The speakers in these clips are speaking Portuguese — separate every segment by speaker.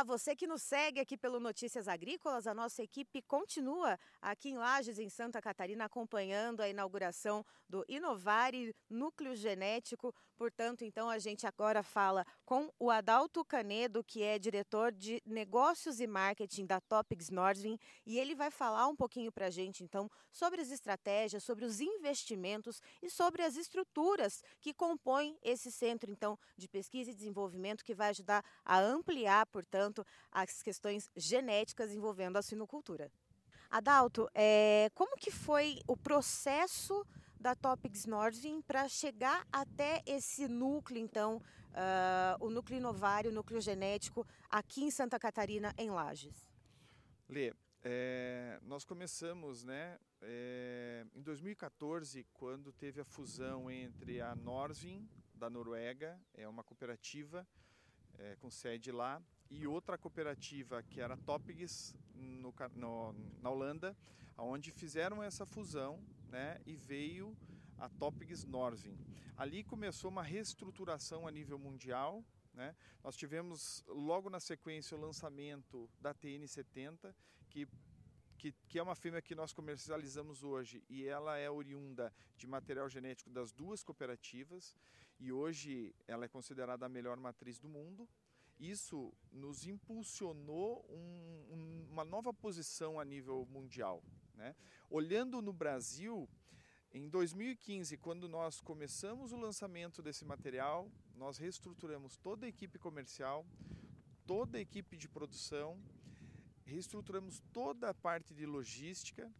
Speaker 1: Olá, você que nos segue aqui pelo Notícias Agrícolas, a nossa equipe continua aqui em Lages, em Santa Catarina, acompanhando a inauguração do Inovare Núcleo Genético. Portanto, então a gente agora fala com o Adalto Canedo, que é diretor de negócios e marketing da Topics Nordvin, e ele vai falar um pouquinho para a gente então sobre as estratégias, sobre os investimentos e sobre as estruturas que compõem esse centro então de pesquisa e desenvolvimento que vai ajudar a ampliar, por portanto, as questões genéticas envolvendo a suinocultura. Adalto, é, como que foi o processo da Topics Nordvin para chegar até esse núcleo, então, uh, o núcleo inovário, o núcleo genético, aqui em Santa Catarina, em Lages?
Speaker 2: Lê, é, nós começamos né, é, em 2014, quando teve a fusão entre a Norvin, da Noruega, é uma cooperativa é, com sede lá, e outra cooperativa que era Topigs no, no, na Holanda, onde fizeram essa fusão né, e veio a Topigs Norvin. Ali começou uma reestruturação a nível mundial. Né? Nós tivemos logo na sequência o lançamento da TN70, que que, que, é uma fêmea que nós comercializamos hoje e ela é oriunda de material genético das duas cooperativas e hoje ela é considerada a melhor matriz do mundo isso nos impulsionou um, um, uma nova posição a nível mundial. Né? Olhando no Brasil, em 2015, quando nós começamos o lançamento desse material, nós reestruturamos toda a equipe comercial, toda a equipe de produção, reestruturamos toda a parte de logística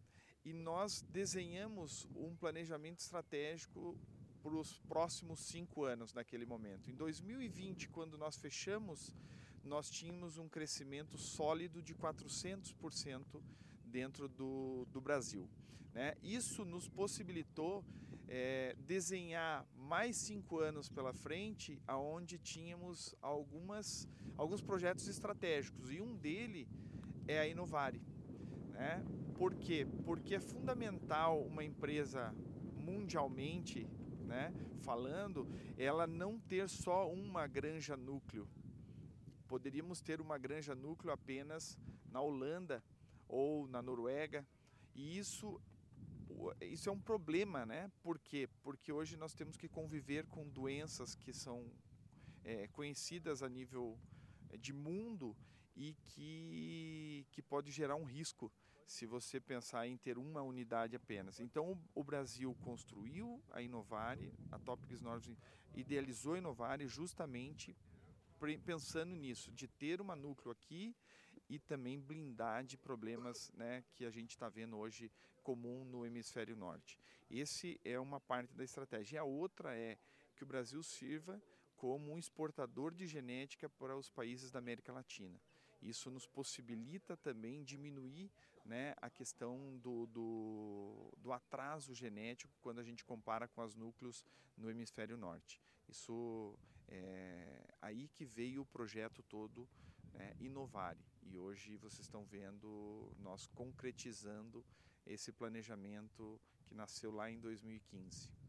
Speaker 2: e nós desenhamos um planejamento estratégico para os próximos cinco anos naquele momento. Em 2020, quando nós fechamos, nós tínhamos um crescimento sólido de 400% dentro do, do Brasil. Né? Isso nos possibilitou é, desenhar mais cinco anos pela frente, aonde tínhamos algumas, alguns projetos estratégicos e um dele é a Inovare. Né? Por quê? Porque é fundamental uma empresa mundialmente né, falando, ela não ter só uma granja núcleo. Poderíamos ter uma granja núcleo apenas na Holanda ou na Noruega, e isso isso é um problema, né? Por quê? Porque hoje nós temos que conviver com doenças que são é, conhecidas a nível é, de mundo e que, que pode gerar um risco se você pensar em ter uma unidade apenas. Então, o, Brasil construiu a Inovare, a Topics Nord idealizou a Inovare justamente pensando nisso, de ter uma núcleo aqui e também blindar de problemas né, que a gente está vendo hoje comum no hemisfério norte. Esse é uma parte da estratégia. E a outra é que o Brasil sirva como um exportador de genética para os países da América Latina. Isso nos possibilita também diminuir né, a questão do, do, do, atraso genético quando a gente compara com os núcleos no hemisfério norte. Isso é aí que veio o projeto todo né, Inovare. E hoje vocês estão vendo nós concretizando esse planejamento que nasceu lá em 2015.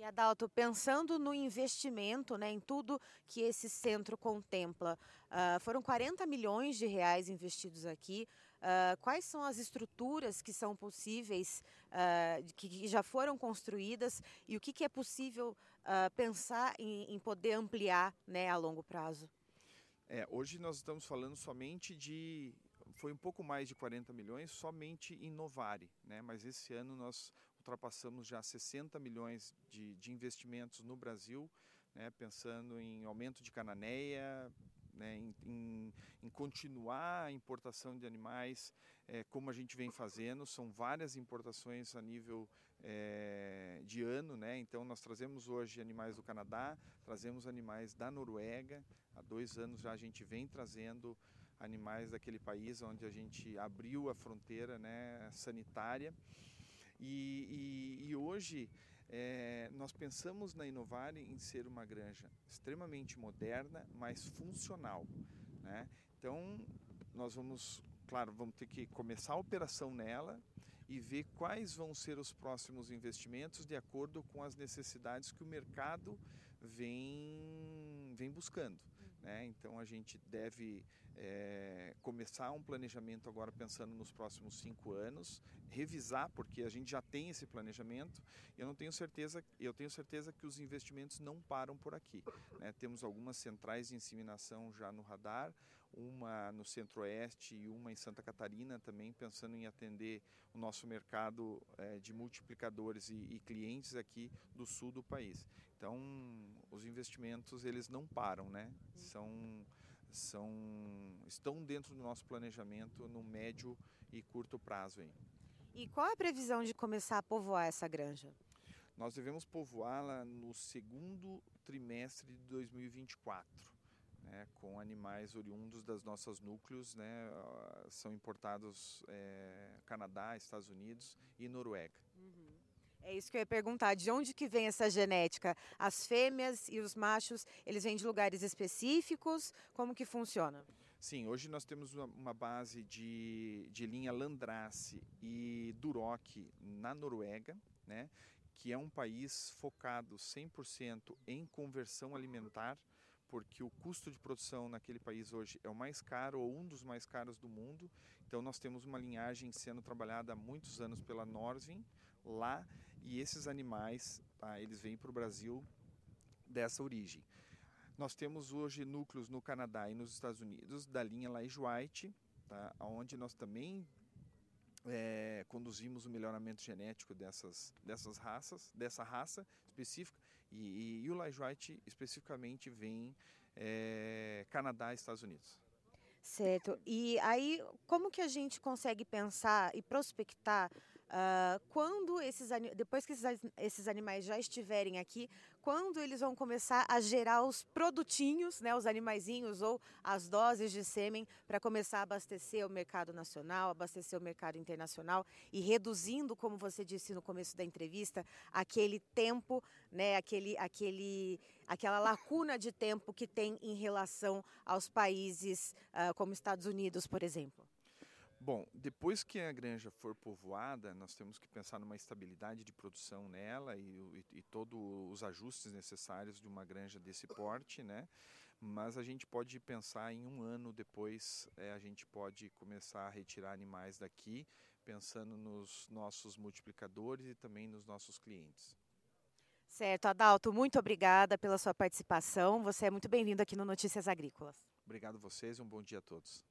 Speaker 1: E Adalto, pensando no investimento, né, em tudo que esse centro contempla, uh, foram 40 milhões de reais investidos aqui. Uh, quais são as estruturas que são possíveis, uh, que, que, já foram construídas e o que, que é possível pensar em, em, poder ampliar né, a longo prazo?
Speaker 2: É, hoje nós estamos falando somente de foi um pouco mais de 40 milhões somente em Novare, né? mas esse ano nós ultrapassamos já 60 milhões de, de investimentos no Brasil, né? pensando em aumento de cananeia, né? em, em, em, continuar a importação de animais é, como a gente vem fazendo, são várias importações a nível é, de ano, né? então nós trazemos hoje animais do Canadá, trazemos animais da Noruega, há dois anos já a gente vem trazendo animais daquele país onde a gente abriu a fronteira né, sanitária. E, e, e hoje é, nós pensamos na Inovare em ser uma granja extremamente moderna, mas funcional. Né? Então, nós vamos, claro, vamos ter que começar a operação nela e ver quais vão ser os próximos investimentos de acordo com as necessidades que o mercado vem, vem buscando. Né? Então a gente deve é, começar um planejamento agora pensando nos próximos cinco anos, revisar porque a gente já tem esse planejamento. Eu não tenho certeza, eu tenho certeza que os investimentos não param por aqui. Né? Temos algumas centrais de inseminação já no radar, uma no Centro-Oeste e uma em Santa Catarina também, pensando em atender o nosso mercado é, de multiplicadores e, e, clientes aqui do sul do país. Então, os investimentos eles não param, né? São, são, estão dentro do nosso planejamento no médio e curto prazo. Aí.
Speaker 1: E qual é a previsão de começar a povoar essa granja?
Speaker 2: Nós devemos povoá-la no segundo trimestre de 2024 né, com animais oriundos das nossas núcleos, né, são importados é, Canadá, Estados Unidos e Noruega.
Speaker 1: Uhum. É isso que eu ia perguntar, de onde que vem essa genética? As fêmeas e os machos, eles vêm de lugares específicos? Como que funciona?
Speaker 2: Sim, hoje nós temos uma, base de, de linha Landrace e Duroc na Noruega, né, que é um país focado 100% em conversão alimentar, porque o custo de produção naquele país hoje é o mais caro ou um dos mais caros do mundo. Então nós temos uma linhagem sendo trabalhada há muitos anos pela Norvin lá e esses animais, tá, eles vêm para o Brasil dessa origem. Nós temos hoje núcleos no Canadá e nos Estados Unidos da linha Liege White, tá, onde nós também é, conduzimos o melhoramento genético dessas, dessas raças, dessa raça específica, e, e, e o Light White especificamente vem é, Canadá e Estados Unidos.
Speaker 1: Certo. E aí, como que a gente consegue pensar e prospectar Uh, quando esses depois que esses, esses animais já estiverem aqui, quando eles vão começar a gerar os produtinhos, né, os animaizinhos ou as doses de sêmen para começar a abastecer o mercado nacional, abastecer o mercado internacional e reduzindo, como você disse no começo da entrevista, aquele tempo, né, aquele, aquele, aquela lacuna de tempo que tem em relação aos países uh, como Estados Unidos, por exemplo.
Speaker 2: Bom, depois que a granja for povoada, nós temos que pensar numa estabilidade de produção nela e, e, e todos os ajustes necessários de uma granja desse porte, né? Mas a gente pode pensar em um ano depois, é, a gente pode começar a retirar animais daqui, pensando nos nossos multiplicadores e também nos nossos clientes.
Speaker 1: Certo, Adalto, muito obrigada pela sua participação. Você é muito bem-vindo aqui no Notícias Agrícolas.
Speaker 2: Obrigado a vocês e um bom dia a todos.